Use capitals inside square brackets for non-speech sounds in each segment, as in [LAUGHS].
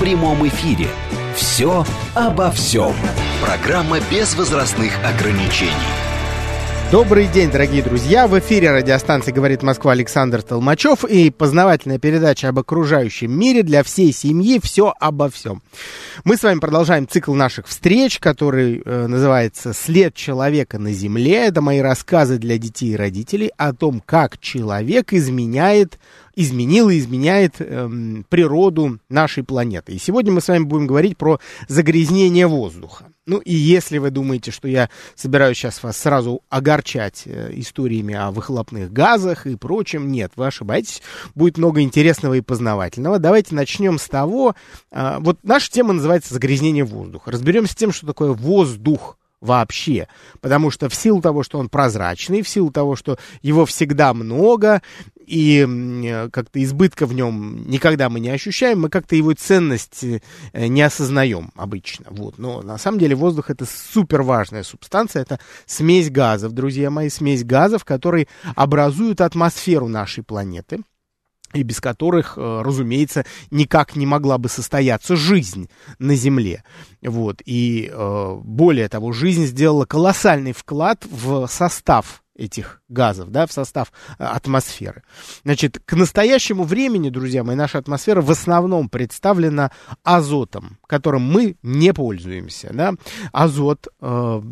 в прямом эфире. «Все обо всем». Программа без возрастных ограничений. Добрый день, дорогие друзья! В эфире радиостанции «Говорит Москва» Александр Толмачев и познавательная передача об окружающем мире для всей семьи «Все обо всем». Мы с вами продолжаем цикл наших встреч, который э, называется «След человека на Земле». Это мои рассказы для детей и родителей о том, как человек изменяет изменил и изменяет эм, природу нашей планеты. И сегодня мы с вами будем говорить про загрязнение воздуха. Ну и если вы думаете, что я собираюсь сейчас вас сразу огорчать э, историями о выхлопных газах и прочем, нет, вы ошибаетесь. Будет много интересного и познавательного. Давайте начнем с того, э, вот наша тема называется загрязнение воздуха. Разберемся с тем, что такое воздух вообще. Потому что в силу того, что он прозрачный, в силу того, что его всегда много, и как-то избытка в нем никогда мы не ощущаем, мы как-то его ценность э, не осознаем обычно. Вот. Но на самом деле воздух это супер важная субстанция, это смесь газов, друзья мои, смесь газов, которые образуют атмосферу нашей планеты и без которых, э, разумеется, никак не могла бы состояться жизнь на Земле. Вот. И э, более того, жизнь сделала колоссальный вклад в состав этих газов, да, в состав э, атмосферы. Значит, к настоящему времени, друзья мои, наша атмосфера в основном представлена азотом, которым мы не пользуемся, да. Азот э,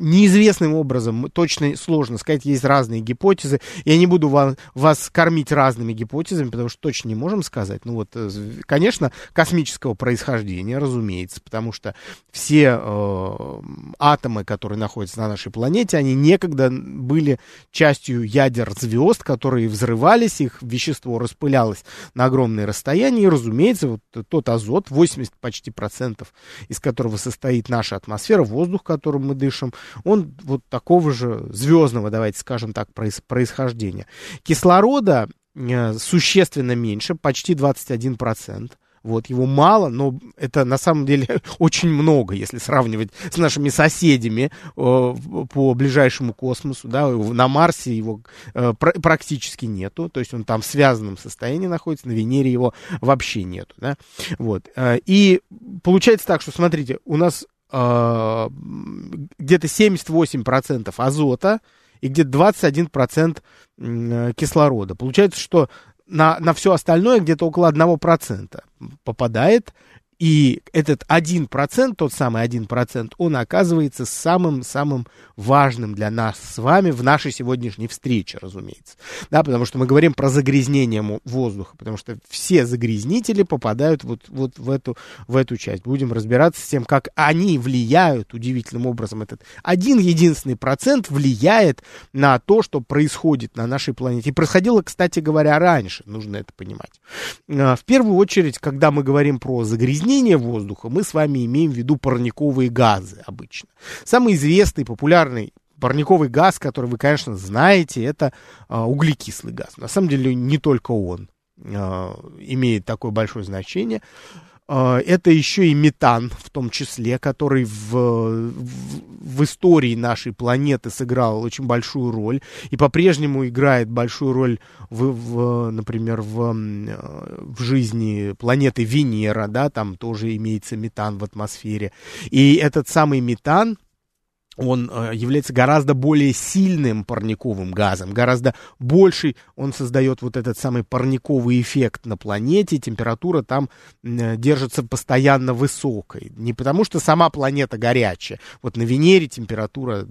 неизвестным образом, точно сложно сказать, есть разные гипотезы. Я не буду вас, вас кормить разными гипотезами, потому что точно не можем сказать. Ну вот, э, конечно, космического происхождения, разумеется, потому что все э, атомы, которые находятся на нашей планете, они некогда некогда были частью ядер звезд, которые взрывались, их вещество распылялось на огромные расстояния, и, разумеется, вот тот азот, 80 почти процентов, из которого состоит наша атмосфера, воздух, которым мы дышим, он вот такого же звездного, давайте скажем так, происхождения. Кислорода э, существенно меньше, почти 21 процент. Вот, его мало, но это на самом деле [LAUGHS] очень много, если сравнивать с нашими соседями э, по ближайшему космосу, да, на Марсе его э, пр- практически нету, то есть он там в связанном состоянии находится, на Венере его вообще нету, да, вот, э, и получается так, что, смотрите, у нас э, где-то 78% азота, и где-то 21% э, кислорода. Получается, что на, на все остальное где-то около 1% попадает и этот один процент, тот самый один процент, он оказывается самым-самым важным для нас с вами в нашей сегодняшней встрече, разумеется. Да, потому что мы говорим про загрязнение воздуха, потому что все загрязнители попадают вот, вот в, эту, в эту часть. Будем разбираться с тем, как они влияют удивительным образом. Этот один единственный процент влияет на то, что происходит на нашей планете. И происходило, кстати говоря, раньше, нужно это понимать. А, в первую очередь, когда мы говорим про загрязнение, загрязнения воздуха мы с вами имеем в виду парниковые газы обычно. Самый известный, популярный парниковый газ, который вы, конечно, знаете, это а, углекислый газ. На самом деле не только он а, имеет такое большое значение. А, это еще и метан, в том числе, который в, в, в истории нашей планеты сыграл очень большую роль и по-прежнему играет большую роль, в, в, например, в, в жизни планеты Венера, да, там тоже имеется метан в атмосфере. И этот самый метан, он э, является гораздо более сильным парниковым газом, гораздо больше он создает вот этот самый парниковый эффект на планете, температура там э, держится постоянно высокой. Не потому что сама планета горячая. Вот на Венере температура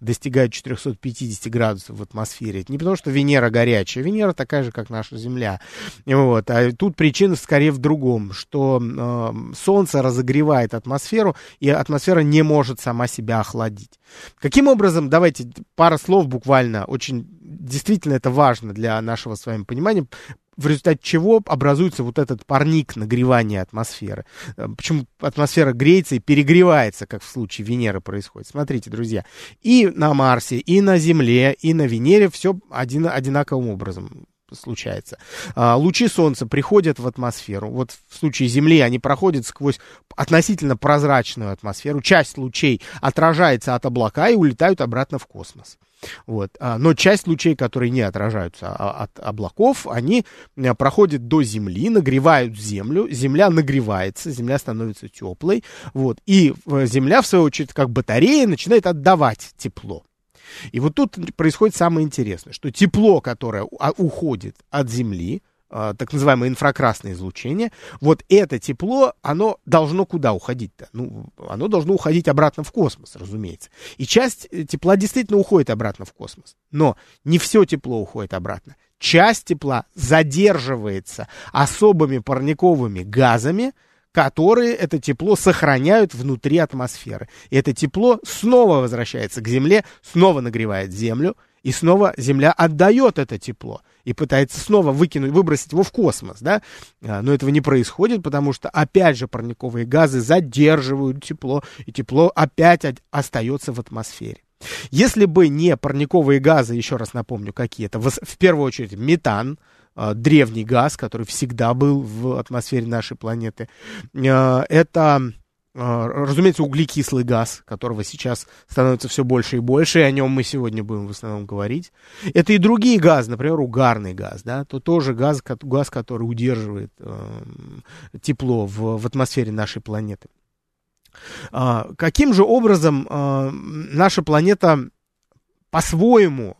достигает 450 градусов в атмосфере. Это не потому что Венера горячая, Венера такая же, как наша Земля. Вот. А тут причина скорее в другом, что э, Солнце разогревает атмосферу, и атмосфера не может сама себя охладить. Каким образом, давайте пара слов буквально, очень действительно это важно для нашего с вами понимания, в результате чего образуется вот этот парник нагревания атмосферы. Э, почему атмосфера греется и перегревается, как в случае Венеры происходит. Смотрите, друзья, и на Марсе, и на Земле, и на Венере все один, одинаковым образом случается. А, лучи Солнца приходят в атмосферу. Вот в случае Земли они проходят сквозь относительно прозрачную атмосферу. Часть лучей отражается от облака и улетают обратно в космос. Вот. А, но часть лучей, которые не отражаются а, от облаков, они проходят до Земли, нагревают Землю, Земля нагревается, Земля становится теплой, вот. и Земля, в свою очередь, как батарея, начинает отдавать тепло. И вот тут происходит самое интересное, что тепло, которое а, уходит от Земли, а, так называемое инфракрасное излучение, вот это тепло, оно должно куда уходить-то? Ну, оно должно уходить обратно в космос, разумеется. И часть э, тепла действительно уходит обратно в космос. Но не все тепло уходит обратно. Часть тепла задерживается особыми парниковыми газами, которые это тепло сохраняют внутри атмосферы. И это тепло снова возвращается к Земле, снова нагревает Землю, и снова Земля отдает это тепло и пытается снова выкинуть, выбросить его в космос, да, а, но этого не происходит, потому что, опять же, парниковые газы задерживают тепло, и тепло опять остается в атмосфере. Если бы не парниковые газы, еще раз напомню, какие это, в первую очередь метан, древний газ, который всегда был в атмосфере нашей планеты. А, это а, разумеется, углекислый газ, которого сейчас становится все больше и больше, и о нем мы сегодня будем в основном говорить. Это и другие газы, например, угарный газ, да, то тоже газ, газ который удерживает тепло в, в атмосфере нашей планеты. А, каким же образом наша планета по-своему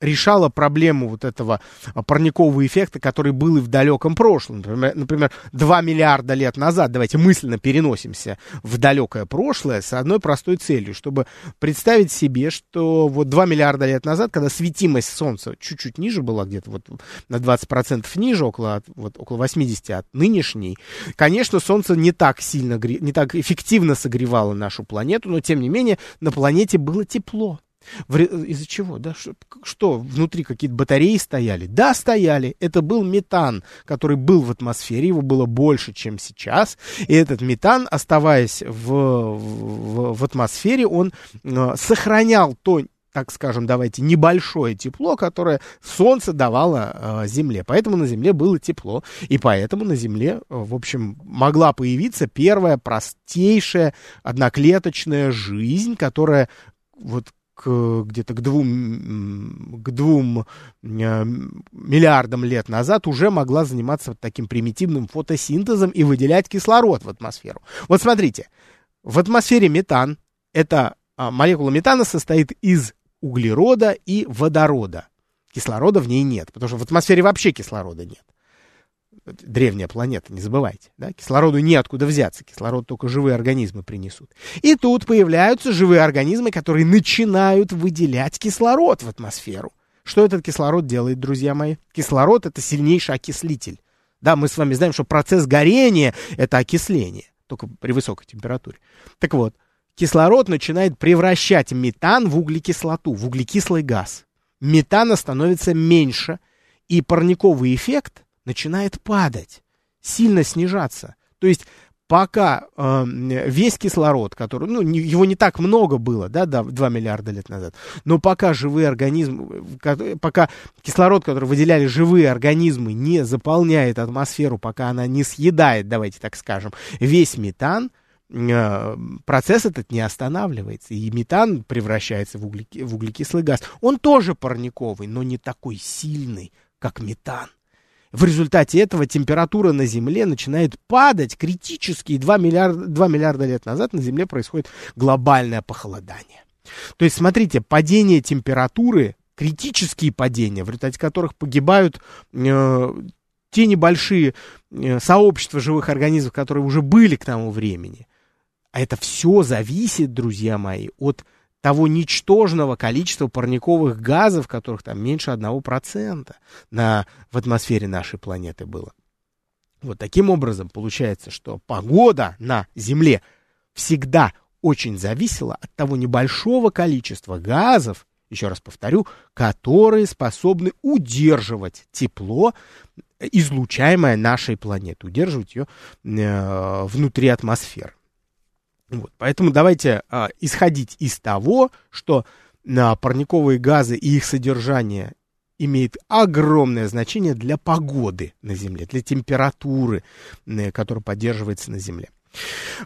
решала проблему вот этого а, парникового эффекта, который был и в далеком прошлом. Например, например, 2 миллиарда лет назад, давайте мысленно переносимся в далекое прошлое с одной простой целью, чтобы представить себе, что вот 2 миллиарда лет назад, когда светимость Солнца чуть-чуть ниже была, где-то вот на 20% ниже, около, вот, около 80 от нынешней, конечно, Солнце не так сильно, не так эффективно согревало нашу планету, но тем не менее на планете было тепло. Из-за чего? Да, что, внутри какие-то батареи стояли? Да, стояли. Это был метан, который был в атмосфере, его было больше, чем сейчас. И этот метан, оставаясь в, в, в атмосфере, он э, сохранял то так скажем, давайте, небольшое тепло, которое Солнце давало э, Земле. Поэтому на Земле было тепло, и поэтому на Земле, э, в общем, могла появиться первая простейшая одноклеточная жизнь, которая вот к, где-то к двум, к двум э, миллиардам лет назад уже могла заниматься вот таким примитивным фотосинтезом и выделять кислород в атмосферу. Вот смотрите, в атмосфере метан, эта а, молекула метана состоит из углерода и водорода. Кислорода в ней нет, потому что в атмосфере вообще кислорода нет древняя планета, не забывайте. Да? Кислороду неоткуда взяться, кислород только живые организмы принесут. И тут появляются живые организмы, которые начинают выделять кислород в атмосферу. Что этот кислород делает, друзья мои? Кислород — это сильнейший окислитель. Да, мы с вами знаем, что процесс горения — это окисление, только при высокой температуре. Так вот, кислород начинает превращать метан в углекислоту, в углекислый газ. Метана становится меньше, и парниковый эффект — начинает падать, сильно снижаться. То есть пока э, весь кислород, который, ну, не, его не так много было, да, да, 2 миллиарда лет назад, но пока живые организмы, пока кислород, который выделяли живые организмы, не заполняет атмосферу, пока она не съедает, давайте так скажем, весь метан, э, процесс этот не останавливается, и метан превращается в, углеки, в углекислый газ. Он тоже парниковый, но не такой сильный, как метан. В результате этого температура на Земле начинает падать критически. И 2 миллиарда, 2 миллиарда лет назад на Земле происходит глобальное похолодание. То есть, смотрите, падение температуры, критические падения, в результате которых погибают э, те небольшие э, сообщества живых организмов, которые уже были к тому времени. А это все зависит, друзья мои, от того ничтожного количества парниковых газов, которых там меньше 1% на, в атмосфере нашей планеты было. Вот таким образом получается, что погода на Земле всегда очень зависела от того небольшого количества газов, еще раз повторю, которые способны удерживать тепло, излучаемое нашей планетой, удерживать ее э, внутри атмосферы. Вот, поэтому давайте э, исходить из того, что э, парниковые газы и их содержание имеет огромное значение для погоды на Земле, для температуры, э, которая поддерживается на Земле.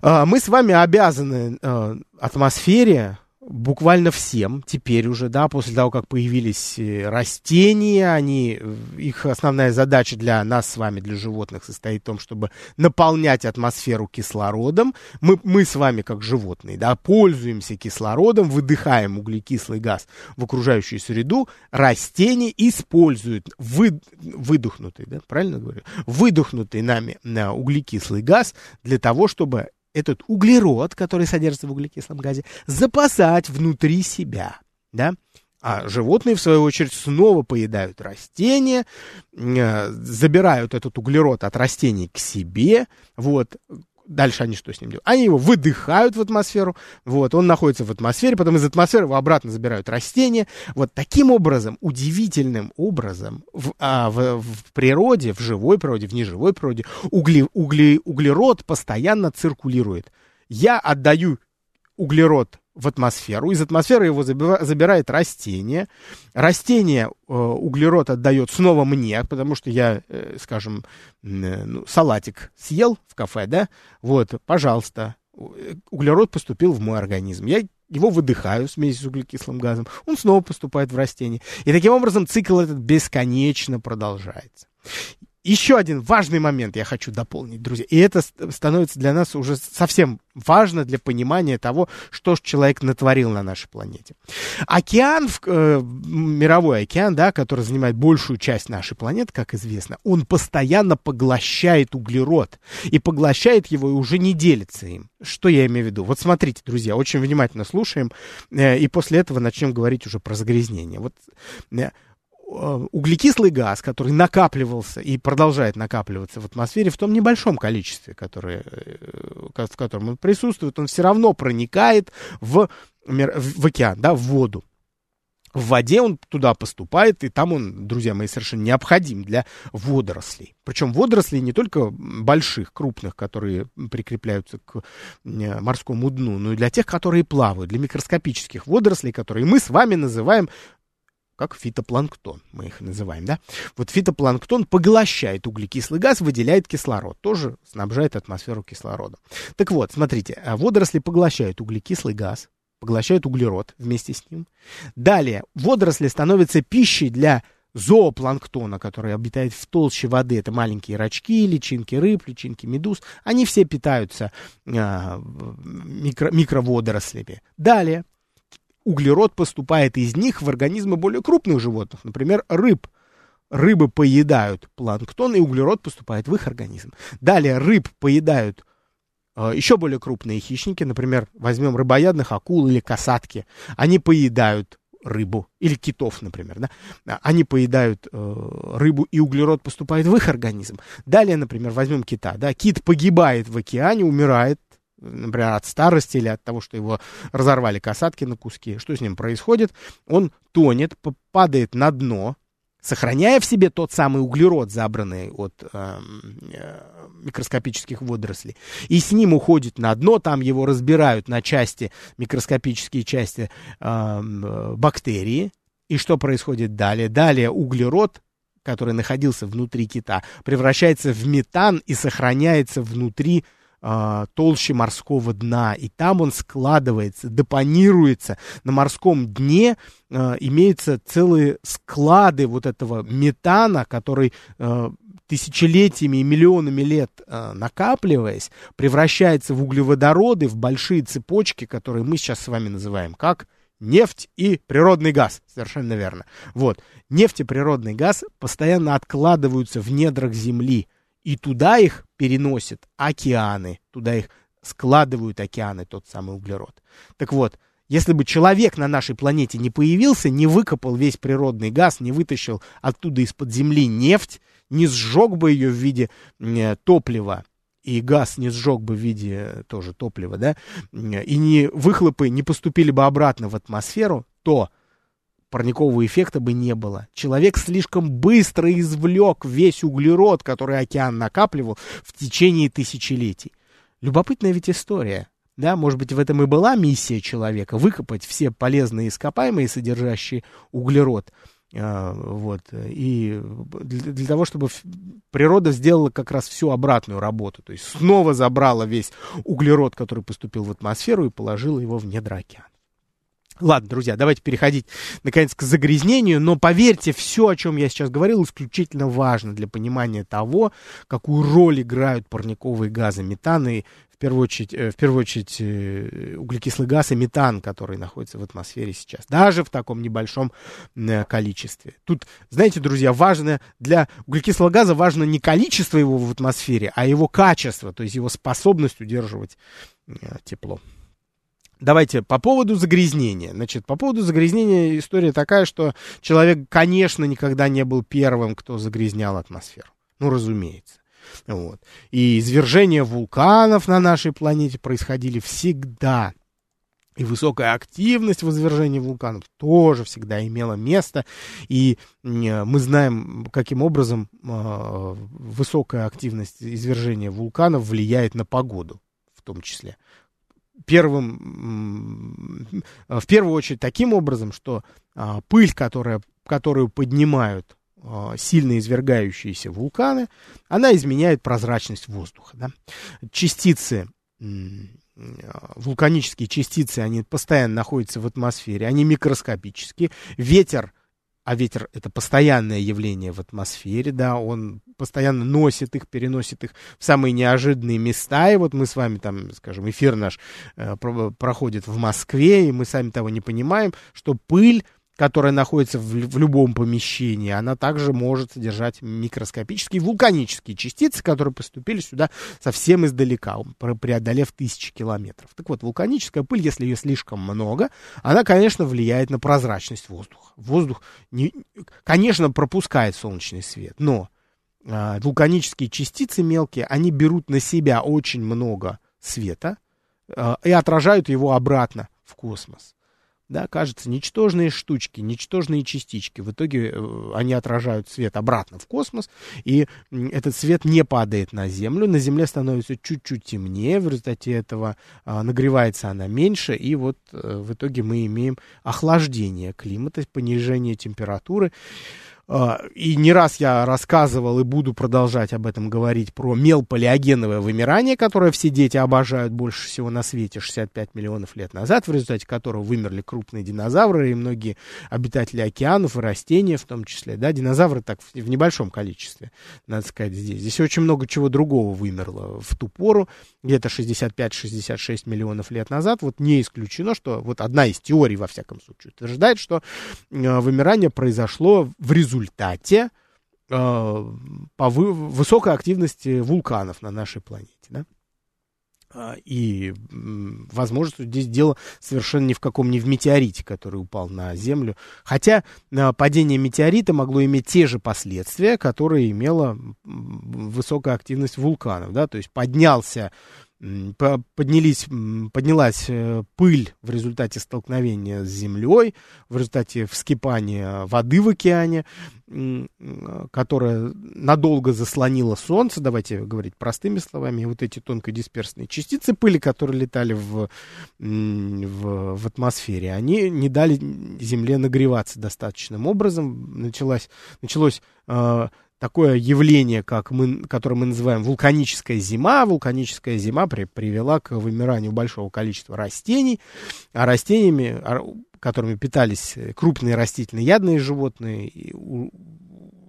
Э, мы с вами обязаны э, атмосфере буквально всем теперь уже, да, после того, как появились э, растения, они, э, их основная задача для нас с вами, для животных, состоит в том, чтобы наполнять атмосферу кислородом. Мы, мы с вами, как животные, да, пользуемся кислородом, выдыхаем углекислый газ в окружающую среду, растения используют вы, выдохнутый, да, правильно говорю, выдохнутый нами на углекислый газ для того, чтобы этот углерод, который содержится в углекислом газе, запасать внутри себя, да, а животные, в свою очередь, снова поедают растения, э, забирают этот углерод от растений к себе, вот, Дальше они что с ним делают? Они его выдыхают в атмосферу, вот, он находится в атмосфере, потом из атмосферы его обратно забирают растения. Вот таким образом, удивительным образом в, а, в, в природе, в живой природе, в неживой природе, угли, угли, углерод постоянно циркулирует. Я отдаю углерод в атмосферу, из атмосферы его забирает растение, растение э, углерод отдает снова мне, потому что я, э, скажем, э, ну, салатик съел в кафе, да, вот, пожалуйста, углерод поступил в мой организм, я его выдыхаю вместе с углекислым газом, он снова поступает в растение. И таким образом цикл этот бесконечно продолжается. Еще один важный момент я хочу дополнить, друзья. И это становится для нас уже совсем важно для понимания того, что же человек натворил на нашей планете. Океан, э, мировой океан, да, который занимает большую часть нашей планеты, как известно, он постоянно поглощает углерод. И поглощает его и уже не делится им. Что я имею в виду? Вот смотрите, друзья, очень внимательно слушаем, э, и после этого начнем говорить уже про загрязнение. Вот э, углекислый газ, который накапливался и продолжает накапливаться в атмосфере в том небольшом количестве, которое, э, в котором он присутствует, он все равно проникает в, в океан, да, в воду. В воде он туда поступает, и там он, друзья мои, совершенно необходим для водорослей. Причем водорослей не только больших, крупных, которые прикрепляются к э, морскому дну, но и для тех, которые плавают, для микроскопических водорослей, которые мы с вами называем как фитопланктон, мы их называем, да? Вот фитопланктон поглощает углекислый газ, выделяет кислород, тоже снабжает атмосферу кислородом. Так вот, смотрите, а водоросли поглощают углекислый газ, поглощают углерод вместе с ним. Далее, водоросли становятся пищей для зоопланктона, который обитает в толще воды. Это маленькие рачки, личинки рыб, личинки медуз. Они все питаются э, микро, микроводорослями. Далее, углерод поступает из них в организмы более крупных животных, например, рыб. Рыбы поедают планктон, и углерод поступает в их организм. Далее рыб поедают э, еще более крупные хищники, например, возьмем рыбоядных акул или касатки. Они поедают рыбу или китов, например, да, они поедают э, рыбу и углерод поступает в их организм. Далее, например, возьмем кита, да, кит погибает в океане, умирает например, от старости или от того, что его разорвали касатки на куски, что с ним происходит? Он тонет, падает на дно, сохраняя в себе тот самый углерод, забранный от э, э, микроскопических водорослей, и с ним уходит на дно, там его разбирают на части, микроскопические части э, бактерии, и что происходит далее? Далее углерод, который находился внутри кита, превращается в метан и сохраняется внутри э, толще морского дна, и там он складывается, депонируется на морском дне, э, имеются целые склады вот этого метана, который э, тысячелетиями и миллионами лет э, накапливаясь, превращается в углеводороды, в большие цепочки, которые мы сейчас с вами называем как нефть и природный газ. Совершенно верно. Вот. Нефть и природный газ постоянно откладываются в недрах Земли. И туда их переносят океаны, туда их складывают океаны, тот самый углерод. Так вот, если бы человек на нашей планете не появился, не выкопал весь природный газ, не вытащил оттуда из-под земли нефть, не сжег бы ее в виде э, топлива, и газ не сжег бы в виде э, тоже топлива, да, и не выхлопы не поступили бы обратно в атмосферу, то парникового эффекта бы не было. Человек слишком быстро извлек весь углерод, который океан накапливал в течение тысячелетий. Любопытная ведь история. Да, может быть, в этом и была миссия человека — выкопать все полезные ископаемые, содержащие углерод. А, вот, и для, для того, чтобы природа сделала как раз всю обратную работу, то есть снова забрала весь углерод, который поступил в атмосферу, и положила его в недра океана. Ладно, друзья, давайте переходить, наконец, к загрязнению, но поверьте, все, о чем я сейчас говорил, исключительно важно для понимания того, какую роль играют парниковые газы, метан и, в первую очередь, э, в первую очередь э, углекислый газ и метан, который находится в атмосфере сейчас, даже в таком небольшом э, количестве. Тут, знаете, друзья, важно для углекислого газа важно не количество его в атмосфере, а его качество, то есть его способность удерживать тепло. Давайте по поводу загрязнения. Значит, по поводу загрязнения история такая, что человек, конечно, никогда не был первым, кто загрязнял атмосферу. Ну, разумеется. Вот. И извержения вулканов на нашей планете происходили всегда. И высокая активность в извержении вулканов тоже всегда имела место. И мы знаем, каким образом э, высокая активность извержения вулканов влияет на погоду в том числе первым, в первую очередь таким образом, что а, пыль, которая, которую поднимают а, сильно извергающиеся вулканы, она изменяет прозрачность воздуха. Да? Частицы, вулканические частицы, они постоянно находятся в атмосфере, они микроскопические. Ветер а ветер это постоянное явление в атмосфере, да, он постоянно носит их, переносит их в самые неожиданные места, и вот мы с вами там, скажем, эфир наш э, проходит в Москве, и мы сами того не понимаем, что пыль которая находится в, в любом помещении, она также может содержать микроскопические вулканические частицы, которые поступили сюда совсем издалека, преодолев тысячи километров. Так вот, вулканическая пыль, если ее слишком много, она, конечно, влияет на прозрачность воздуха. Воздух, не, конечно, пропускает солнечный свет, но э, вулканические частицы мелкие, они берут на себя очень много света э, и отражают его обратно в космос да, кажется, ничтожные штучки, ничтожные частички. В итоге э, они отражают свет обратно в космос, и этот свет не падает на Землю. На Земле становится чуть-чуть темнее, в результате этого а, нагревается она меньше, и вот а, в итоге мы имеем охлаждение климата, понижение температуры. А, и не раз я рассказывал и буду продолжать об этом говорить про мелполиогеновое вымирание, которое все дети обожают больше всего на свете 65 миллионов лет назад, в результате которого вымерли крупные динозавры и многие обитатели океанов и растения в том числе. Да, динозавры так в, небольшом количестве, надо сказать, здесь. Здесь очень много чего другого вымерло в ту пору, где-то 65-66 миллионов лет назад. Вот не исключено, что вот одна из теорий, во всяком случае, утверждает, что э, вымирание произошло в результате результате э, по вы, высокой активности вулканов на нашей планете. Да? А, и, возможно, здесь дело совершенно ни в каком, не в метеорите, который упал на Землю. Хотя э, падение метеорита могло иметь те же последствия, которые имела высокая активность вулканов. Да? То есть поднялся поднялись, поднялась э, пыль в результате столкновения с землей, в результате вскипания воды в океане, которая надолго заслонила солнце, давайте говорить простыми словами, и вот эти тонкодисперсные частицы пыли, которые летали в, в, в атмосфере, они не дали Земле нагреваться достаточным образом, началось, началось э, такое явление, как мы, которое мы называем вулканическая зима. Вулканическая зима при, привела к вымиранию большого количества растений, а растениями, которыми питались крупные растительные ядные животные,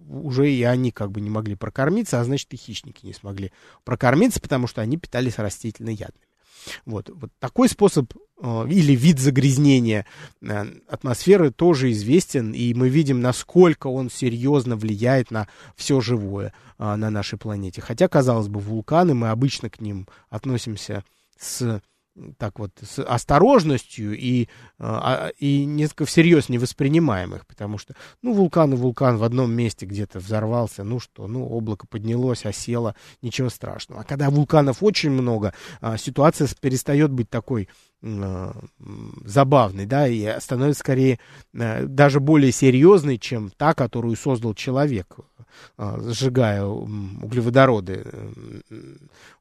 уже и они как бы не могли прокормиться, а значит и хищники не смогли прокормиться, потому что они питались растительно ядными. Вот, вот такой способ э, или вид загрязнения э, атмосферы тоже известен, и мы видим, насколько он серьезно влияет на все живое э, на нашей планете. Хотя, казалось бы, вулканы, мы обычно к ним относимся с так вот с осторожностью и, а, и несколько всерьез не воспринимаем их, потому что, ну, вулкан и вулкан в одном месте где-то взорвался, ну что, ну, облако поднялось, осело, ничего страшного. А когда вулканов очень много, а, ситуация перестает быть такой забавной, да, и становится скорее даже более серьезной, чем та, которую создал человек, сжигая углеводороды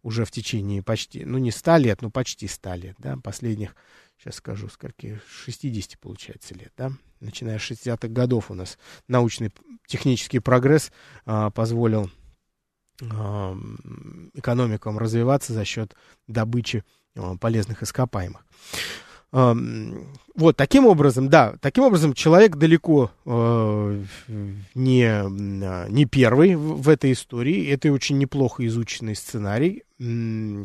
уже в течение почти, ну не 100 лет, но почти 100 лет, да, последних, сейчас скажу, скольки, 60 получается лет, да, начиная с 60-х годов у нас научный технический прогресс позволил экономикам развиваться за счет добычи полезных ископаемых. А, вот, таким образом, да, таким образом человек далеко э, не, не первый в, в этой истории. Это очень неплохо изученный сценарий,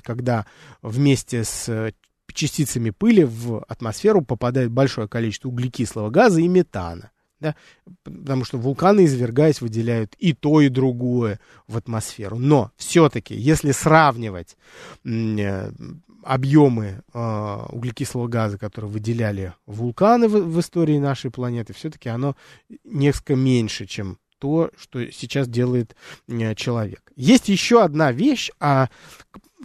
когда вместе с частицами пыли в атмосферу попадает большое количество углекислого газа и метана. Да? Потому что вулканы, извергаясь, выделяют и то, и другое в атмосферу. Но все-таки, если сравнивать э, объемы э, углекислого газа, которые выделяли вулканы в, в истории нашей планеты, все-таки оно несколько меньше, чем то, что сейчас делает э, человек. Есть еще одна вещь, а,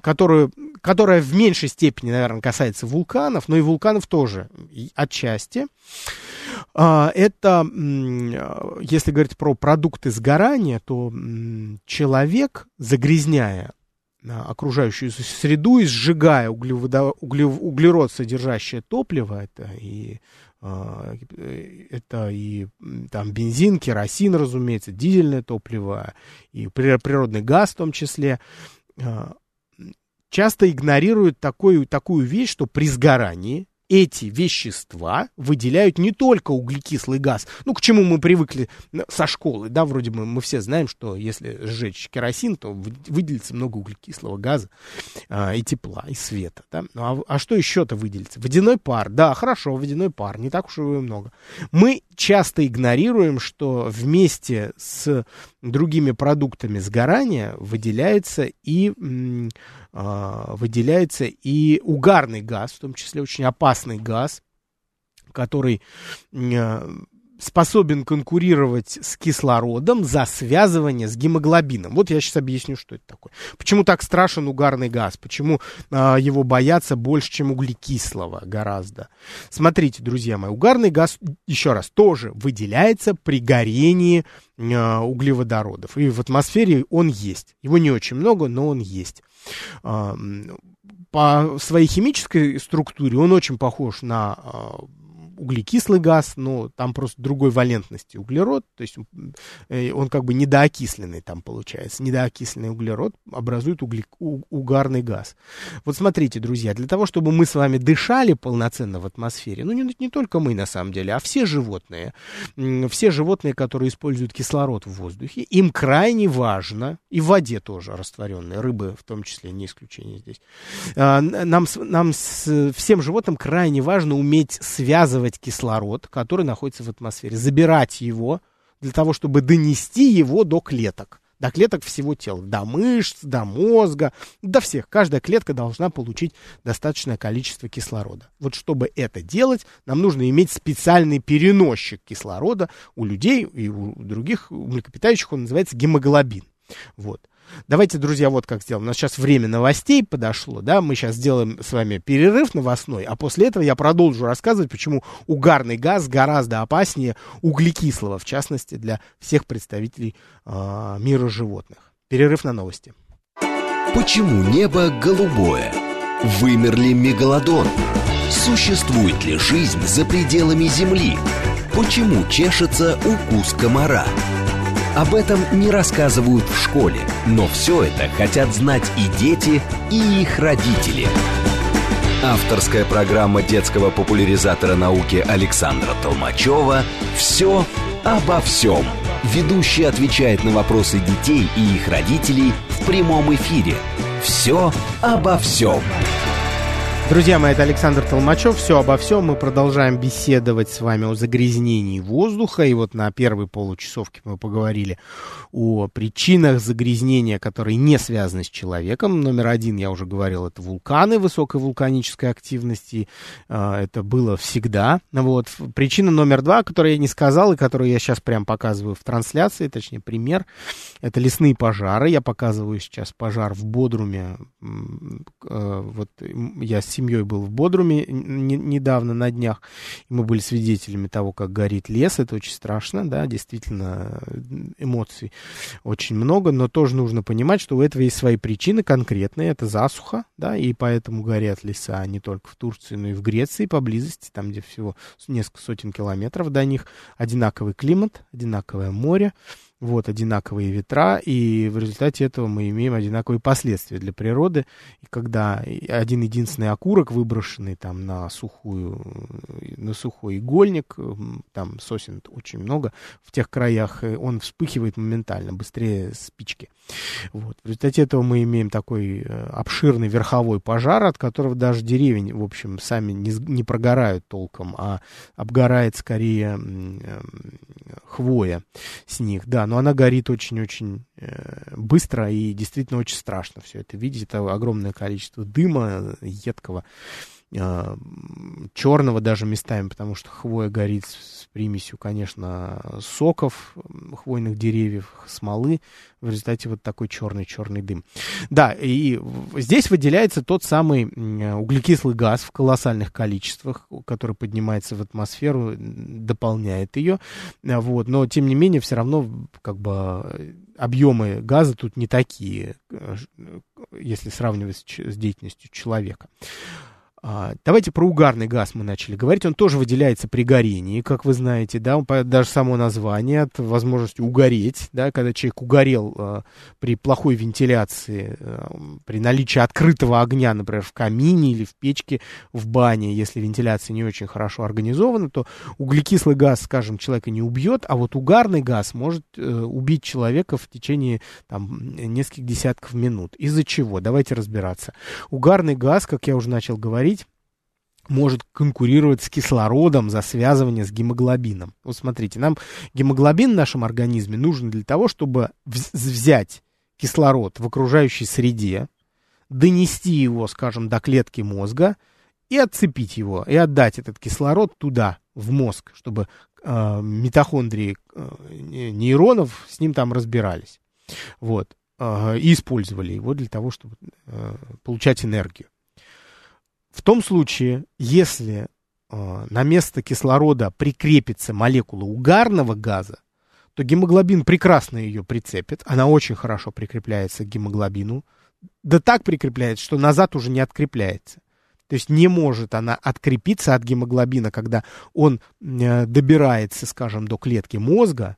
которую, которая в меньшей степени, наверное, касается вулканов, но и вулканов тоже отчасти. А, это, если говорить про продукты сгорания, то человек, загрязняя а, окружающую среду и сжигая углеводо, углев, углерод, содержащее топливо, это и а, это и там бензин, керосин, разумеется, дизельное топливо и природный газ в том числе, часто игнорируют такую, такую вещь, что при сгорании эти вещества выделяют не только углекислый газ, ну, к чему мы привыкли со школы, да, вроде бы мы все знаем, что если сжечь керосин, то выделится много углекислого газа а, и тепла, и света, да. Ну, а, а что еще-то выделится? Водяной пар, да, хорошо, водяной пар, не так уж его и много. Мы часто игнорируем, что вместе с другими продуктами сгорания выделяется и выделяется и угарный газ, в том числе очень опасный газ, который а, способен конкурировать с кислородом за связывание с гемоглобином. Вот я сейчас объясню, что это такое. Почему так страшен угарный газ? Почему а, его боятся больше, чем углекислого гораздо? Смотрите, друзья мои, угарный газ, еще раз, тоже выделяется при горении а, углеводородов. И в атмосфере он есть. Его не очень много, но он есть. По своей химической структуре он очень похож на а, углекислый газ, но там просто другой валентности углерод, то есть э, он как бы недоокисленный там получается. Недоокисленный углерод образует угле, угарный газ. Вот смотрите, друзья, для того, чтобы мы с вами дышали полноценно в атмосфере, ну не, не только мы на самом деле, а все животные, все животные, которые используют кислород в воздухе, им крайне важно, и в воде тоже растворенные, рыбы в том числе, не исключение здесь, а, нам, нам с, всем животным крайне важно уметь связывать забирать кислород, который находится в атмосфере, забирать его для того, чтобы донести его до клеток. До клеток всего тела, до мышц, до мозга, до всех. Каждая клетка должна получить достаточное количество кислорода. Вот чтобы это делать, нам нужно иметь специальный переносчик кислорода у людей и у других млекопитающих, он называется гемоглобин. Вот. Давайте, друзья, вот как сделаем. У нас сейчас время новостей подошло, да, мы сейчас сделаем с вами перерыв новостной, а после этого я продолжу рассказывать, почему угарный газ гораздо опаснее углекислого, в частности, для всех представителей э, мира животных. Перерыв на новости. Почему небо голубое? Вымер ли мегалодон? Существует ли жизнь за пределами Земли? Почему чешется укус комара? Об этом не рассказывают в школе, но все это хотят знать и дети, и их родители. Авторская программа детского популяризатора науки Александра Толмачева «Все обо всем». Ведущий отвечает на вопросы детей и их родителей в прямом эфире. «Все обо всем». Друзья мои, это Александр Толмачев. Все обо всем. Мы продолжаем беседовать с вами о загрязнении воздуха. И вот на первой получасовке мы поговорили о причинах загрязнения, которые не связаны с человеком. Номер один, я уже говорил, это вулканы высокой вулканической активности. А, это было всегда. Вот. Причина номер два, которую я не сказал и которую я сейчас прям показываю в трансляции, точнее пример, это лесные пожары. Я показываю сейчас пожар в Бодруме. Э, вот я с семьей был в Бодруме недавно, на днях, мы были свидетелями того, как горит лес. Это очень страшно, да, действительно, эмоций очень много, но тоже нужно понимать, что у этого есть свои причины конкретные. Это засуха, да, и поэтому горят леса не только в Турции, но и в Греции поблизости, там, где всего несколько сотен километров до них. Одинаковый климат, одинаковое море вот, одинаковые ветра, и в результате этого мы имеем одинаковые последствия для природы. И когда один единственный окурок, выброшенный там на сухую, на сухой игольник, там сосен очень много в тех краях, э, он вспыхивает моментально, быстрее спички. Вот. В результате этого мы имеем такой э, обширный верховой пожар, от которого даже деревья, в общем, сами не, не прогорают толком, а обгорает скорее э, хвоя с них. Да, но она горит очень-очень э, быстро и действительно очень страшно все это видеть. Это огромное количество дыма едкого. Черного даже местами, потому что хвоя горит с примесью, конечно, соков хвойных деревьев, смолы. В результате вот такой черный-черный дым. Да, и здесь выделяется тот самый углекислый газ в колоссальных количествах, который поднимается в атмосферу, дополняет ее. Вот, но, тем не менее, все равно как бы объемы газа тут не такие, э, если сравнивать с деятельностью человека. А, давайте про угарный газ мы начали говорить. Он тоже выделяется при горении, как вы знаете, да, даже само название от возможности угореть, да, когда человек угорел а, при плохой вентиляции, а, при наличии открытого огня, например, в камине или в печке в бане, если вентиляция не очень хорошо организована, то углекислый газ, скажем, человека не убьет, а вот угарный газ может э, убить человека в течение там, нескольких десятков минут. Из-за чего? Давайте разбираться. Угарный газ, как я уже начал говорить, может конкурировать с кислородом за связывание с гемоглобином. Вот смотрите, нам гемоглобин в нашем организме нужен для того, чтобы взять кислород в окружающей среде, донести его, скажем, до клетки мозга и отцепить его, и отдать этот кислород туда, в мозг, чтобы э, митохондрии э, нейронов с ним там разбирались. Вот. Э, и использовали его для того, чтобы э, получать энергию. В том случае, если э, на место кислорода прикрепится молекула угарного газа, то гемоглобин прекрасно ее прицепит. Она очень хорошо прикрепляется к гемоглобину. Да так прикрепляется, что назад уже не открепляется. То есть не может она открепиться от гемоглобина, когда он э, добирается, скажем, до клетки мозга,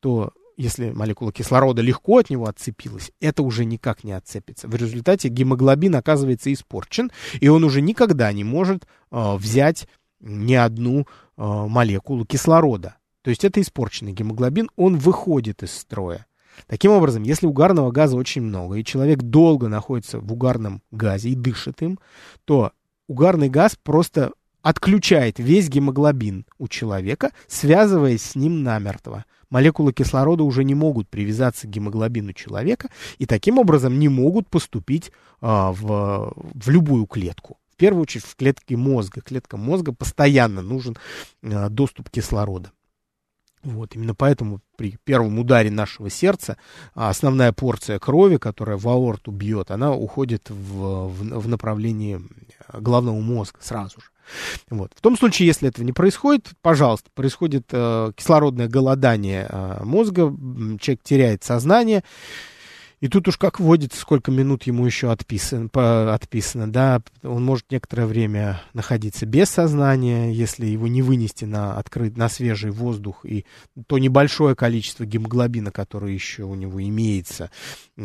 то если молекула кислорода легко от него отцепилась, это уже никак не отцепится. В результате гемоглобин оказывается испорчен, и он уже никогда не может э, взять ни одну э, молекулу кислорода. То есть это испорченный гемоглобин, он выходит из строя. Таким образом, если угарного газа очень много, и человек долго находится в угарном газе и дышит им, то угарный газ просто отключает весь гемоглобин у человека, связываясь с ним намертво молекулы кислорода уже не могут привязаться к гемоглобину человека и таким образом не могут поступить а, в, в любую клетку. В первую очередь в клетки мозга. Клеткам мозга постоянно нужен а, доступ кислорода. Вот, именно поэтому при первом ударе нашего сердца основная порция крови, которая в аорту бьет, она уходит в, в, в направлении головного мозга сразу же. Вот. В том случае, если этого не происходит, пожалуйста, происходит э, кислородное голодание э, мозга, человек теряет сознание, и тут уж как вводится, сколько минут ему еще отписано, по, отписано, да, он может некоторое время находиться без сознания, если его не вынести на, открыть, на свежий воздух, и то небольшое количество гемоглобина, которое еще у него имеется,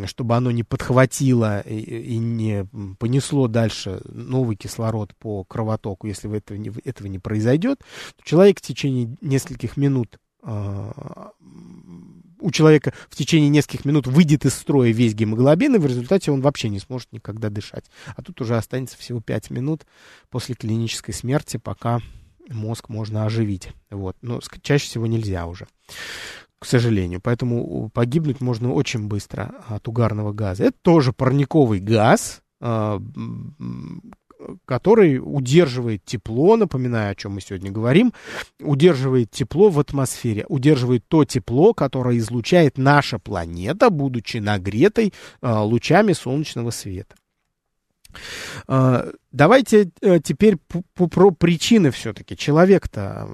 чтобы оно не подхватило и, и не понесло дальше новый кислород по кровотоку, если этого не, этого не произойдет, то человек в течение нескольких минут а, у человека в течение нескольких минут выйдет из строя весь гемоглобин, и в результате он вообще не сможет никогда дышать. А тут уже останется всего 5 минут после клинической смерти, пока мозг можно оживить. Вот. Но чаще всего нельзя уже, к сожалению. Поэтому погибнуть можно очень быстро от угарного газа. Это тоже парниковый газ, а, который удерживает тепло, напоминаю, о чем мы сегодня говорим, удерживает тепло в атмосфере, удерживает то тепло, которое излучает наша планета, будучи нагретой э, лучами солнечного света. А, давайте э, теперь про причины все-таки. Человек-то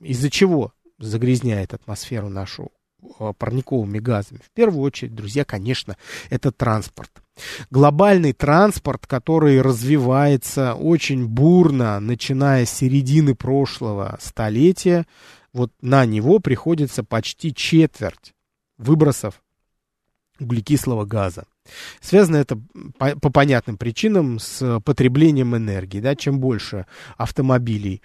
из-за чего загрязняет атмосферу нашу а, парниковыми газами? В первую очередь, друзья, конечно, это транспорт. Глобальный транспорт, который развивается очень бурно, начиная с середины прошлого столетия, вот на него приходится почти четверть выбросов углекислого газа. Связано это по, по понятным причинам с потреблением энергии. Да? Чем больше автомобилей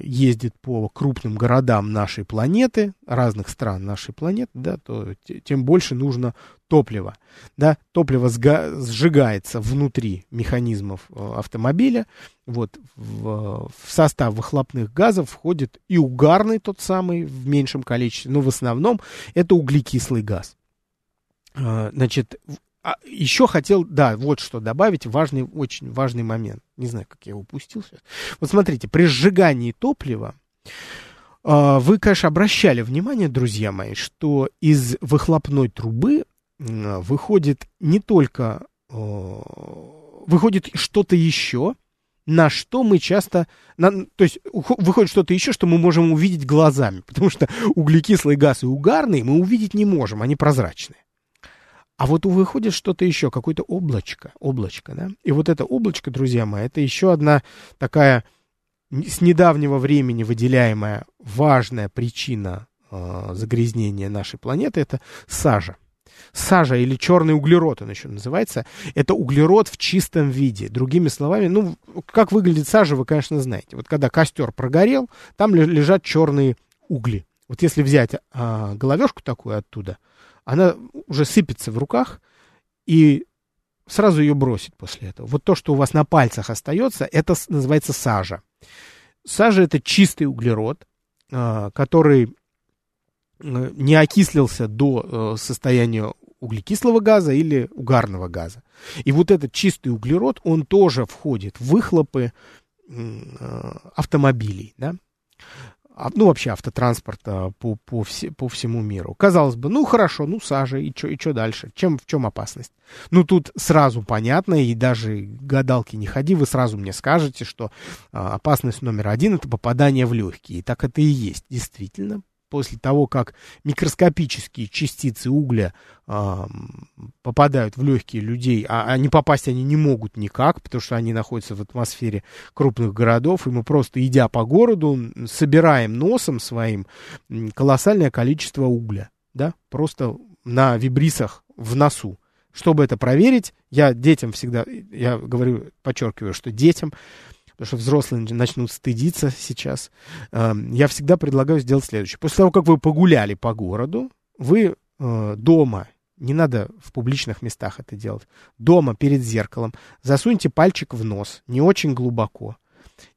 ездит по крупным городам нашей планеты, разных стран нашей планеты, да, то тем больше нужно топлива. Да? Топливо сжигается внутри механизмов э, автомобиля. Вот, в, в состав выхлопных газов входит и угарный тот самый в меньшем количестве, но в основном это углекислый газ. А, значит, а еще хотел, да, вот что добавить, важный, очень важный момент. Не знаю, как я его упустил сейчас. Вот смотрите, при сжигании топлива а, вы, конечно, обращали внимание, друзья мои, что из выхлопной трубы выходит не только выходит что-то еще, на что мы часто, на, то есть выходит что-то еще, что мы можем увидеть глазами, потому что углекислый газ и угарный мы увидеть не можем, они прозрачные. А вот выходит что-то еще, какое-то облачко, облачко, да? И вот это облачко, друзья мои, это еще одна такая с недавнего времени выделяемая важная причина э, загрязнения нашей планеты, это сажа. Сажа или черный углерод он еще называется. Это углерод в чистом виде. Другими словами, ну, как выглядит сажа, вы, конечно, знаете. Вот когда костер прогорел, там лежат черные угли. Вот если взять а, головешку такую оттуда, она уже сыпется в руках, и сразу ее бросить после этого. Вот то, что у вас на пальцах остается, это называется сажа. Сажа это чистый углерод, а, который не окислился до э, состояния углекислого газа или угарного газа. И вот этот чистый углерод, он тоже входит в выхлопы э, автомобилей. Да? А, ну, вообще автотранспорта по, по, все, по всему миру. Казалось бы, ну, хорошо, ну, сажа, и что и чё дальше? Чем, в чем опасность? Ну, тут сразу понятно, и даже гадалки не ходи, вы сразу мне скажете, что а, опасность номер один — это попадание в легкие. И так это и есть, действительно после того, как микроскопические частицы угля э, попадают в легкие людей, а, а не попасть они не могут никак, потому что они находятся в атмосфере крупных городов, и мы просто, идя по городу, собираем носом своим колоссальное количество угля, да, просто на вибрисах в носу. Чтобы это проверить, я детям всегда, я говорю, подчеркиваю, что детям потому что взрослые начнут стыдиться сейчас, эм, я всегда предлагаю сделать следующее. После того, как вы погуляли по городу, вы э, дома, не надо в публичных местах это делать, дома перед зеркалом засуньте пальчик в нос, не очень глубоко,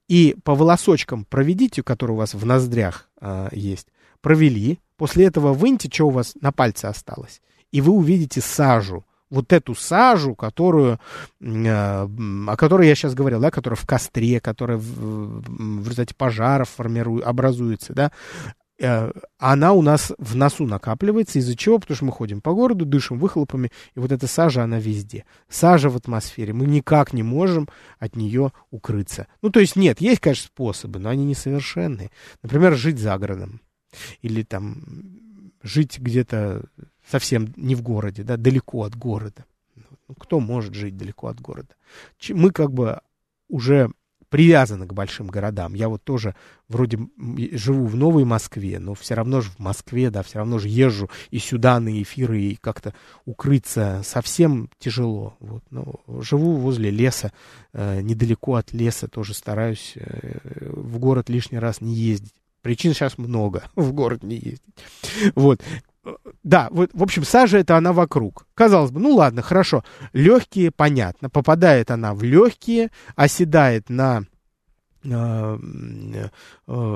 и по волосочкам проведите, которые у вас в ноздрях э, есть, провели, после этого выньте, что у вас на пальце осталось, и вы увидите сажу, вот эту сажу, которую, э, о которой я сейчас говорил, да, которая в костре, которая в, в результате пожаров формирует, образуется, да, э, она у нас в носу накапливается. Из-за чего? Потому что мы ходим по городу, дышим выхлопами, и вот эта сажа, она везде. Сажа в атмосфере. Мы никак не можем от нее укрыться. Ну, то есть нет, есть, конечно, способы, но они несовершенные. Например, жить за городом. Или там жить где-то совсем не в городе, да, далеко от города. Ну, кто может жить далеко от города? Мы как бы уже привязаны к большим городам. Я вот тоже вроде живу в Новой Москве, но все равно же в Москве, да, все равно же езжу и сюда на эфиры, и как-то укрыться совсем тяжело. Вот, но живу возле леса, э, недалеко от леса, тоже стараюсь э, в город лишний раз не ездить. Причин сейчас много [LAUGHS] в город не ездить. Вот да, вот, в общем, сажа это она вокруг. Казалось бы, ну ладно, хорошо. Легкие, понятно. Попадает она в легкие, оседает на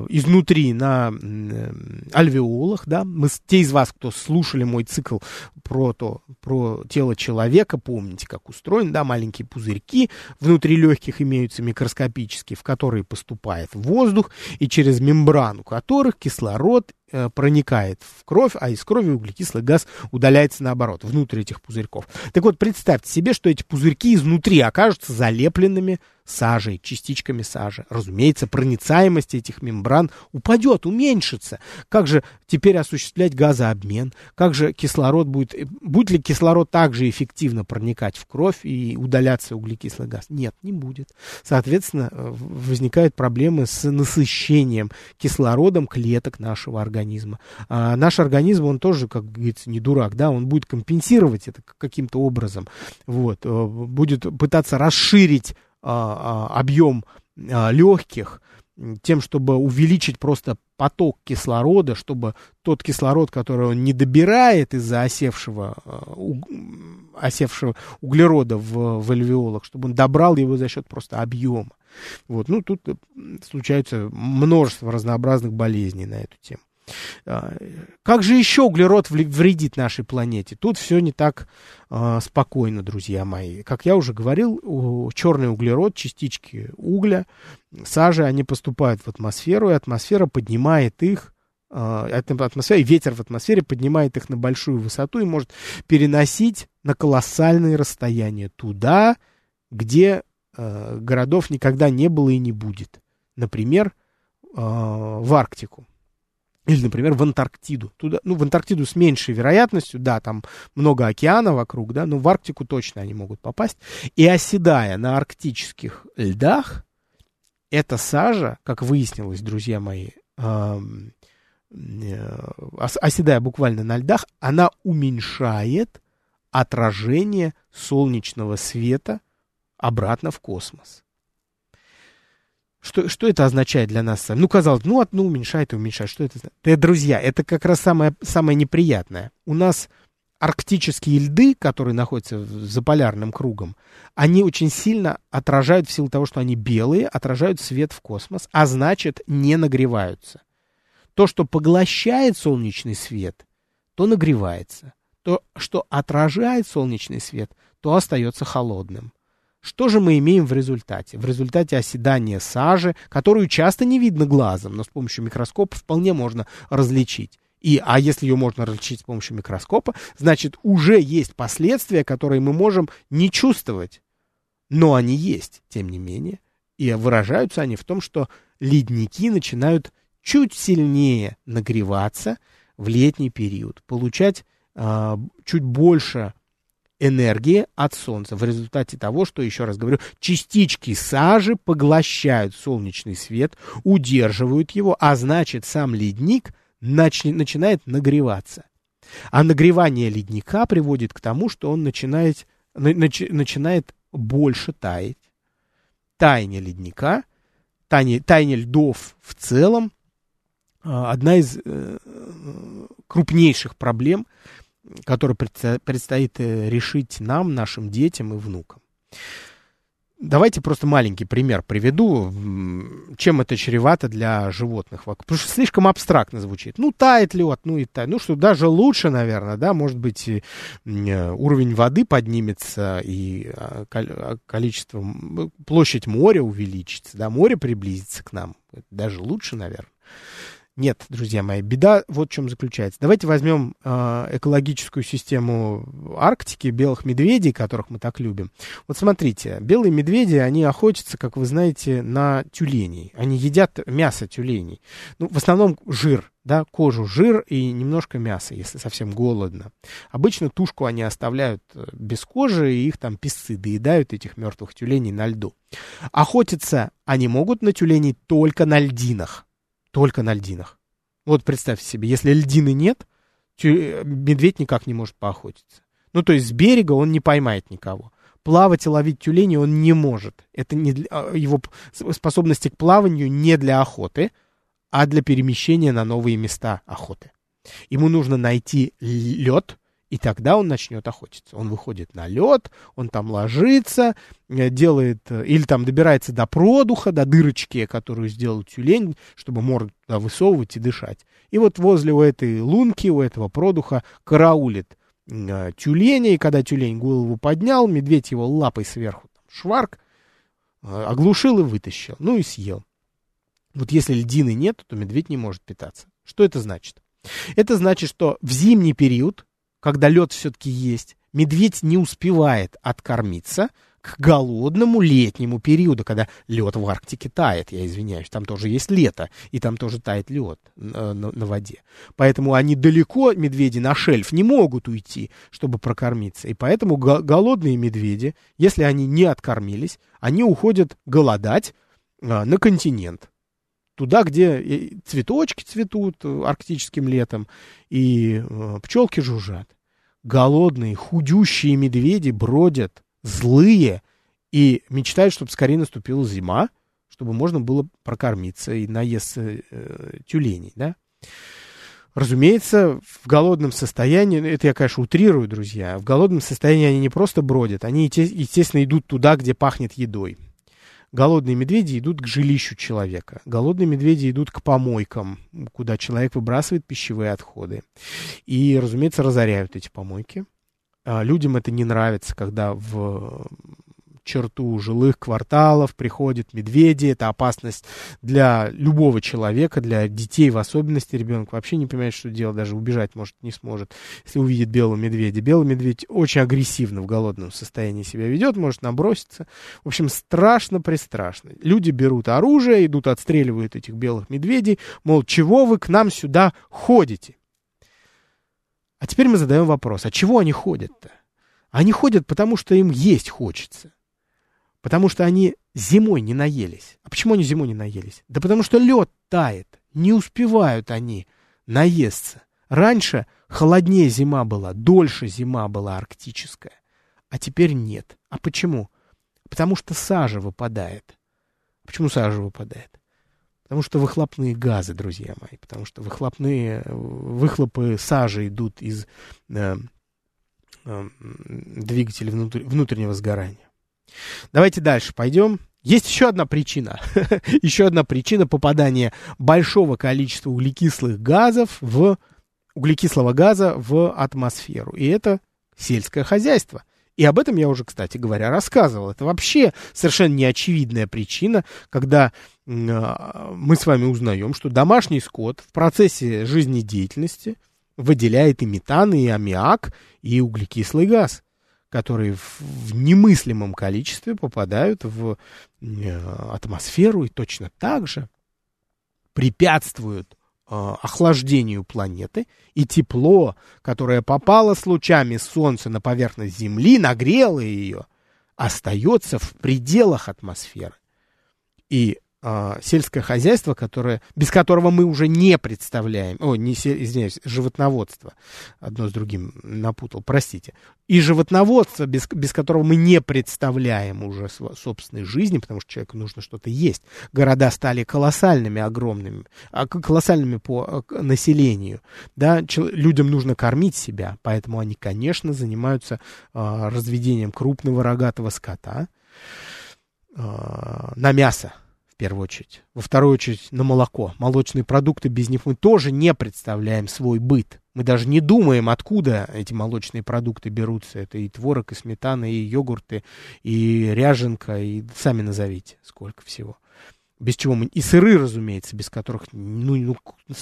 изнутри на э, альвеолах, да, мы, те из вас, кто слушали мой цикл про то, про тело человека, помните, как устроен, да, маленькие пузырьки внутри легких имеются микроскопические, в которые поступает воздух, и через мембрану которых кислород э, проникает в кровь, а из крови углекислый газ удаляется наоборот, внутрь этих пузырьков. Так вот, представьте себе, что эти пузырьки изнутри окажутся залепленными сажей, частичками сажи. Разумеется, проницаемость этих мембран упадет, уменьшится. Как же теперь осуществлять газообмен? Как же кислород будет... Будет ли кислород также эффективно проникать в кровь и удаляться углекислый газ? Нет, не будет. Соответственно, э, возникают проблемы с насыщением кислородом клеток нашего организма. А наш организм, он тоже, как говорится, не дурак, да, он будет компенсировать это каким-то образом. Вот, э, будет пытаться расширить объем а, легких, тем, чтобы увеличить просто поток кислорода, чтобы тот кислород, который он не добирает из-за осевшего, осевшего углерода в, в альвеолах, чтобы он добрал его за счет просто объема. Вот. Ну, тут э, случаются множество разнообразных болезней на эту тему. А, как же еще углерод вредит нашей планете? Тут все не так э, спокойно, друзья мои. Как я уже говорил, черный углерод, частички угля, сажи, они поступают в атмосферу, и атмосфера поднимает их э, атмосфера, и ветер в атмосфере поднимает их на большую высоту и может переносить на колоссальные расстояния туда, где городов никогда не было и не будет. Например, в Арктику. Или, например, в Антарктиду. Туда, ну, в Антарктиду с меньшей вероятностью, да, там много океана вокруг, да, но в Арктику точно они могут попасть. И оседая на арктических льдах, эта сажа, как выяснилось, друзья мои, э, оседая буквально на льдах, она уменьшает отражение солнечного света обратно в космос. Что, что это означает для нас? Ну, казалось, ну, одну уменьшает и уменьшает. Что это? Да, друзья, это как раз самое, самое неприятное. У нас арктические льды, которые находятся за полярным кругом, они очень сильно отражают, в силу того, что они белые, отражают свет в космос, а значит, не нагреваются. То, что поглощает солнечный свет, то нагревается. То, что отражает солнечный свет, то остается холодным. Что же мы имеем в результате? В результате оседания сажи, которую часто не видно глазом, но с помощью микроскопа вполне можно различить. И, а если ее можно различить с помощью микроскопа, значит уже есть последствия, которые мы можем не чувствовать. Но они есть, тем не менее. И выражаются они в том, что ледники начинают чуть сильнее нагреваться в летний период, получать э, чуть больше энергии от Солнца в результате того, что, еще раз говорю, частички сажи поглощают солнечный свет, удерживают его, а значит сам ледник нач- начинает нагреваться. А нагревание ледника приводит к тому, что он начинает, нач- начинает больше таять. Таяние ледника, таяние, таяние льдов в целом, а, одна из э, крупнейших проблем, который предстоит э, решить нам, нашим детям и внукам. Давайте просто маленький пример приведу, чем это чревато для животных. Потому что слишком абстрактно звучит. Ну, тает лед, ну и тает. Ну, что даже лучше, наверное, да, может быть, э, уровень воды поднимется, и а, а, количество, площадь моря увеличится, да, море приблизится к нам. Даже лучше, наверное. Нет, друзья мои, беда вот в чем заключается. Давайте возьмем э, экологическую систему Арктики, белых медведей, которых мы так любим. Вот смотрите, белые медведи, они охотятся, как вы знаете, на тюленей. Они едят мясо тюленей. Ну, в основном жир, да, кожу, жир и немножко мяса, если совсем голодно. Обычно тушку они оставляют э, без кожи, и их там песцы доедают, этих мертвых тюленей, на льду. Охотиться они могут на тюленей только на льдинах только на льдинах. Вот представьте себе, если льдины нет, медведь никак не может поохотиться. Ну, то есть с берега он не поймает никого. Плавать и ловить тюленей он не может. Это не для, а, его способности к плаванию не для охоты, а для перемещения на новые места охоты. Ему нужно найти лед, и тогда он начнет охотиться. Он выходит на лед, он там ложится, э, делает, э, или там добирается до продуха, до дырочки, которую сделал тюлень, чтобы морду туда высовывать и дышать. И вот возле у этой лунки, у этого продуха караулит э, тюленя, и когда тюлень голову поднял, медведь его лапой сверху там, шварк, оглушил и вытащил, ну и съел. Вот если льдины нет, то медведь не может питаться. Что это значит? Это значит, что в зимний период, когда лед все-таки есть, медведь не успевает откормиться к голодному летнему периоду, когда лед в Арктике тает, я извиняюсь, там тоже есть лето, и там тоже тает лед на, на, на воде. Поэтому они далеко, медведи, на шельф не могут уйти, чтобы прокормиться. И поэтому голодные медведи, если они не откормились, они уходят голодать а, на континент туда, где цветочки цветут э, арктическим летом, и э, пчелки жужжат. Голодные, худющие медведи бродят, злые, и мечтают, чтобы скорее наступила зима, чтобы можно было прокормиться и наесться э, тюленей, да. Разумеется, в голодном состоянии, это я, конечно, утрирую, друзья, в голодном состоянии они не просто бродят, они, естественно, идут туда, где пахнет едой. Голодные медведи идут к жилищу человека. Голодные медведи идут к помойкам, куда человек выбрасывает пищевые отходы. И, разумеется, разоряют эти помойки. А, людям это не нравится, когда в черту жилых кварталов приходят медведи. Это опасность для любого человека, для детей в особенности. Ребенок вообще не понимает, что делать, даже убежать может не сможет, если увидит белого медведя. Белый медведь очень агрессивно в голодном состоянии себя ведет, может наброситься. В общем, страшно-престрашно. Люди берут оружие, идут, отстреливают этих белых медведей, мол, чего вы к нам сюда ходите? А теперь мы задаем вопрос, а чего они ходят-то? Они ходят, потому что им есть хочется. Потому что они зимой не наелись. А почему они зимой не наелись? Да потому что лед тает. Не успевают они наесться. Раньше холоднее зима была, дольше зима была арктическая. А теперь нет. А почему? Потому что сажа выпадает. Почему сажа выпадает? Потому что выхлопные газы, друзья мои. Потому что выхлопные, выхлопы сажи идут из э, э, двигателей внутр, внутреннего сгорания. Давайте дальше пойдем. Есть еще одна причина. [LAUGHS] еще одна причина попадания большого количества углекислых газов в углекислого газа в атмосферу. И это сельское хозяйство. И об этом я уже, кстати говоря, рассказывал. Это вообще совершенно неочевидная причина, когда э, мы с вами узнаем, что домашний скот в процессе жизнедеятельности выделяет и метан, и аммиак, и углекислый газ которые в, немыслимом количестве попадают в э, атмосферу и точно так же препятствуют э, охлаждению планеты, и тепло, которое попало с лучами Солнца на поверхность Земли, нагрело ее, остается в пределах атмосферы. И сельское хозяйство, которое, без которого мы уже не представляем, о, не, извиняюсь, животноводство, одно с другим напутал, простите, и животноводство, без, без которого мы не представляем уже собственной жизни, потому что человеку нужно что-то есть. Города стали колоссальными, огромными, а, колоссальными по а, населению, да, людям нужно кормить себя, поэтому они, конечно, занимаются разведением крупного рогатого скота на мясо, первую очередь. Во вторую очередь на молоко. Молочные продукты, без них мы тоже не представляем свой быт. Мы даже не думаем, откуда эти молочные продукты берутся. Это и творог, и сметана, и йогурты, и ряженка, и сами назовите, сколько всего. Без чего мы... И сыры, разумеется, без которых ну, ну,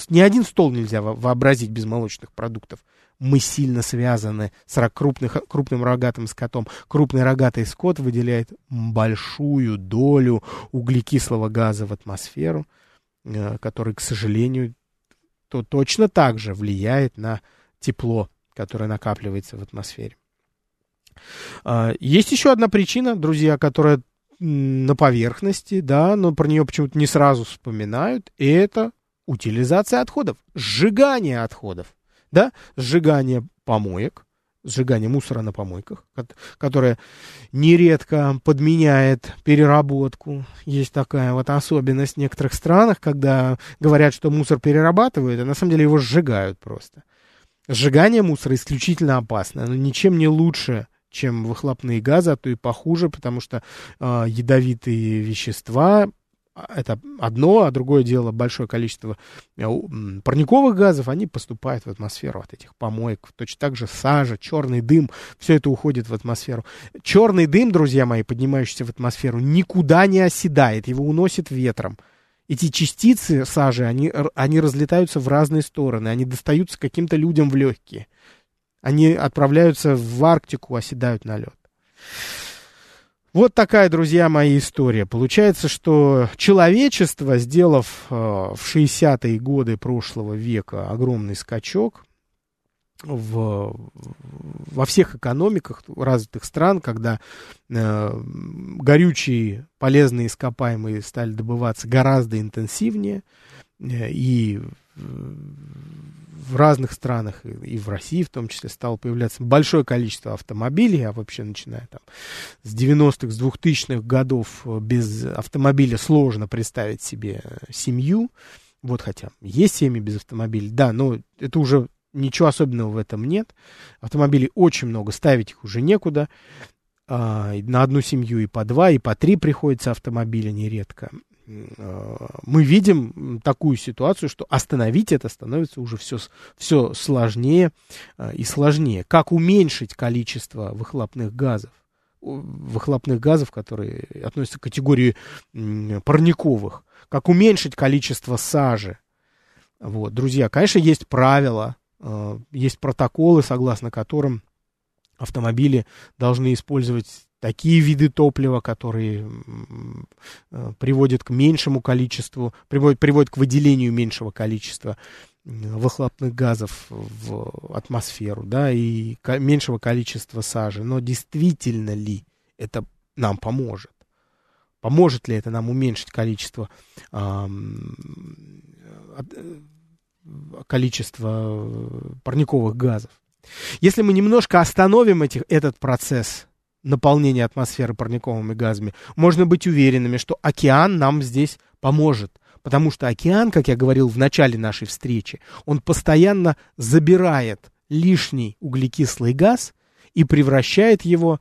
ни один стол нельзя вообразить без молочных продуктов мы сильно связаны с крупных, крупным рогатым скотом. Крупный рогатый скот выделяет большую долю углекислого газа в атмосферу, э, который, к сожалению, то точно так же влияет на тепло, которое накапливается в атмосфере. А, есть еще одна причина, друзья, которая на поверхности, да, но про нее почему-то не сразу вспоминают, и это утилизация отходов, сжигание отходов да, сжигание помоек, сжигание мусора на помойках, которое нередко подменяет переработку. Есть такая вот особенность в некоторых странах, когда говорят, что мусор перерабатывают, а на самом деле его сжигают просто. Сжигание мусора исключительно опасно, но ничем не лучше, чем выхлопные газы, а то и похуже, потому что э, ядовитые вещества это одно, а другое дело большое количество э, парниковых газов, они поступают в атмосферу от этих помоек. Точно так же сажа, черный дым, все это уходит в атмосферу. Черный дым, друзья мои, поднимающийся в атмосферу, никуда не оседает, его уносит ветром. Эти частицы сажи, они, они разлетаются в разные стороны, они достаются каким-то людям в легкие. Они отправляются в Арктику, оседают на лед. Вот такая, друзья мои, история. Получается, что человечество, сделав э, в 60-е годы прошлого века огромный скачок, в, во всех экономиках развитых стран, когда э, горючие полезные ископаемые стали добываться гораздо интенсивнее, э, и в разных странах, и в России в том числе, стало появляться большое количество автомобилей, а вообще начиная там с 90-х, с 2000-х годов без автомобиля сложно представить себе семью, вот хотя есть семьи без автомобиля, да, но это уже Ничего особенного в этом нет. Автомобилей очень много, ставить их уже некуда. А, на одну семью и по два, и по три приходится автомобиля нередко. А, мы видим такую ситуацию, что остановить это становится уже все, все сложнее а, и сложнее. Как уменьшить количество выхлопных газов? выхлопных газов, которые относятся к категории парниковых. Как уменьшить количество сажи? Вот, друзья, конечно, есть правила, Э, есть протоколы, согласно которым автомобили должны использовать такие виды топлива, которые э, приводят к меньшему количеству, приводят, приводят к выделению меньшего количества выхлопных газов в атмосферу, да, и меньшего количества сажи. Но действительно ли это нам поможет? Поможет ли это нам уменьшить количество э, количество э, парниковых газов. Если мы немножко остановим этих, этот процесс наполнения атмосферы парниковыми газами, можно быть уверенными, что океан нам здесь поможет. Потому что океан, как я говорил в начале нашей встречи, он постоянно забирает лишний углекислый газ и превращает его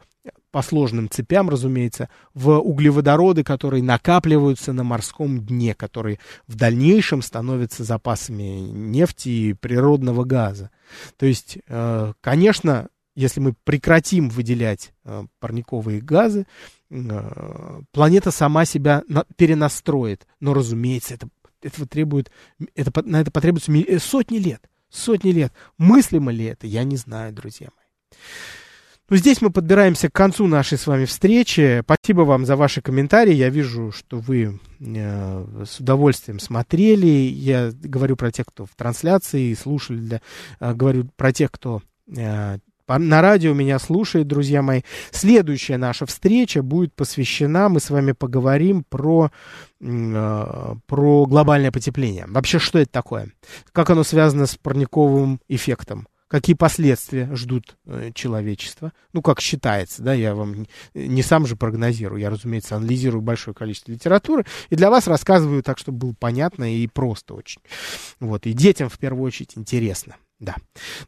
по сложным цепям, разумеется, в углеводороды, которые накапливаются на морском дне, которые в дальнейшем становятся запасами нефти и природного газа. То есть, э, конечно, если мы прекратим выделять э, парниковые газы, э, планета сама себя перенастроит. Но, разумеется, это, это требует, это, на это потребуется сотни лет. Сотни лет. Мыслимо ли это, я не знаю, друзья мои. Ну, здесь мы подбираемся к концу нашей с вами встречи. Спасибо вам за ваши комментарии. Я вижу, что вы э, с удовольствием смотрели. Я говорю про тех, кто в трансляции слушали, для, э, говорю про тех, кто э, на радио меня слушает, друзья мои. Следующая наша встреча будет посвящена, мы с вами поговорим про, э, про глобальное потепление. Вообще, что это такое? Как оно связано с парниковым эффектом? какие последствия ждут э, человечество. Ну, как считается, да, я вам не сам же прогнозирую, я, разумеется, анализирую большое количество литературы, и для вас рассказываю так, чтобы было понятно и просто очень. Вот, и детям, в первую очередь, интересно, да.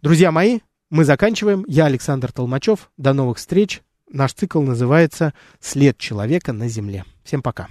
Друзья мои, мы заканчиваем. Я Александр Толмачев. До новых встреч. Наш цикл называется «След человека на Земле». Всем пока.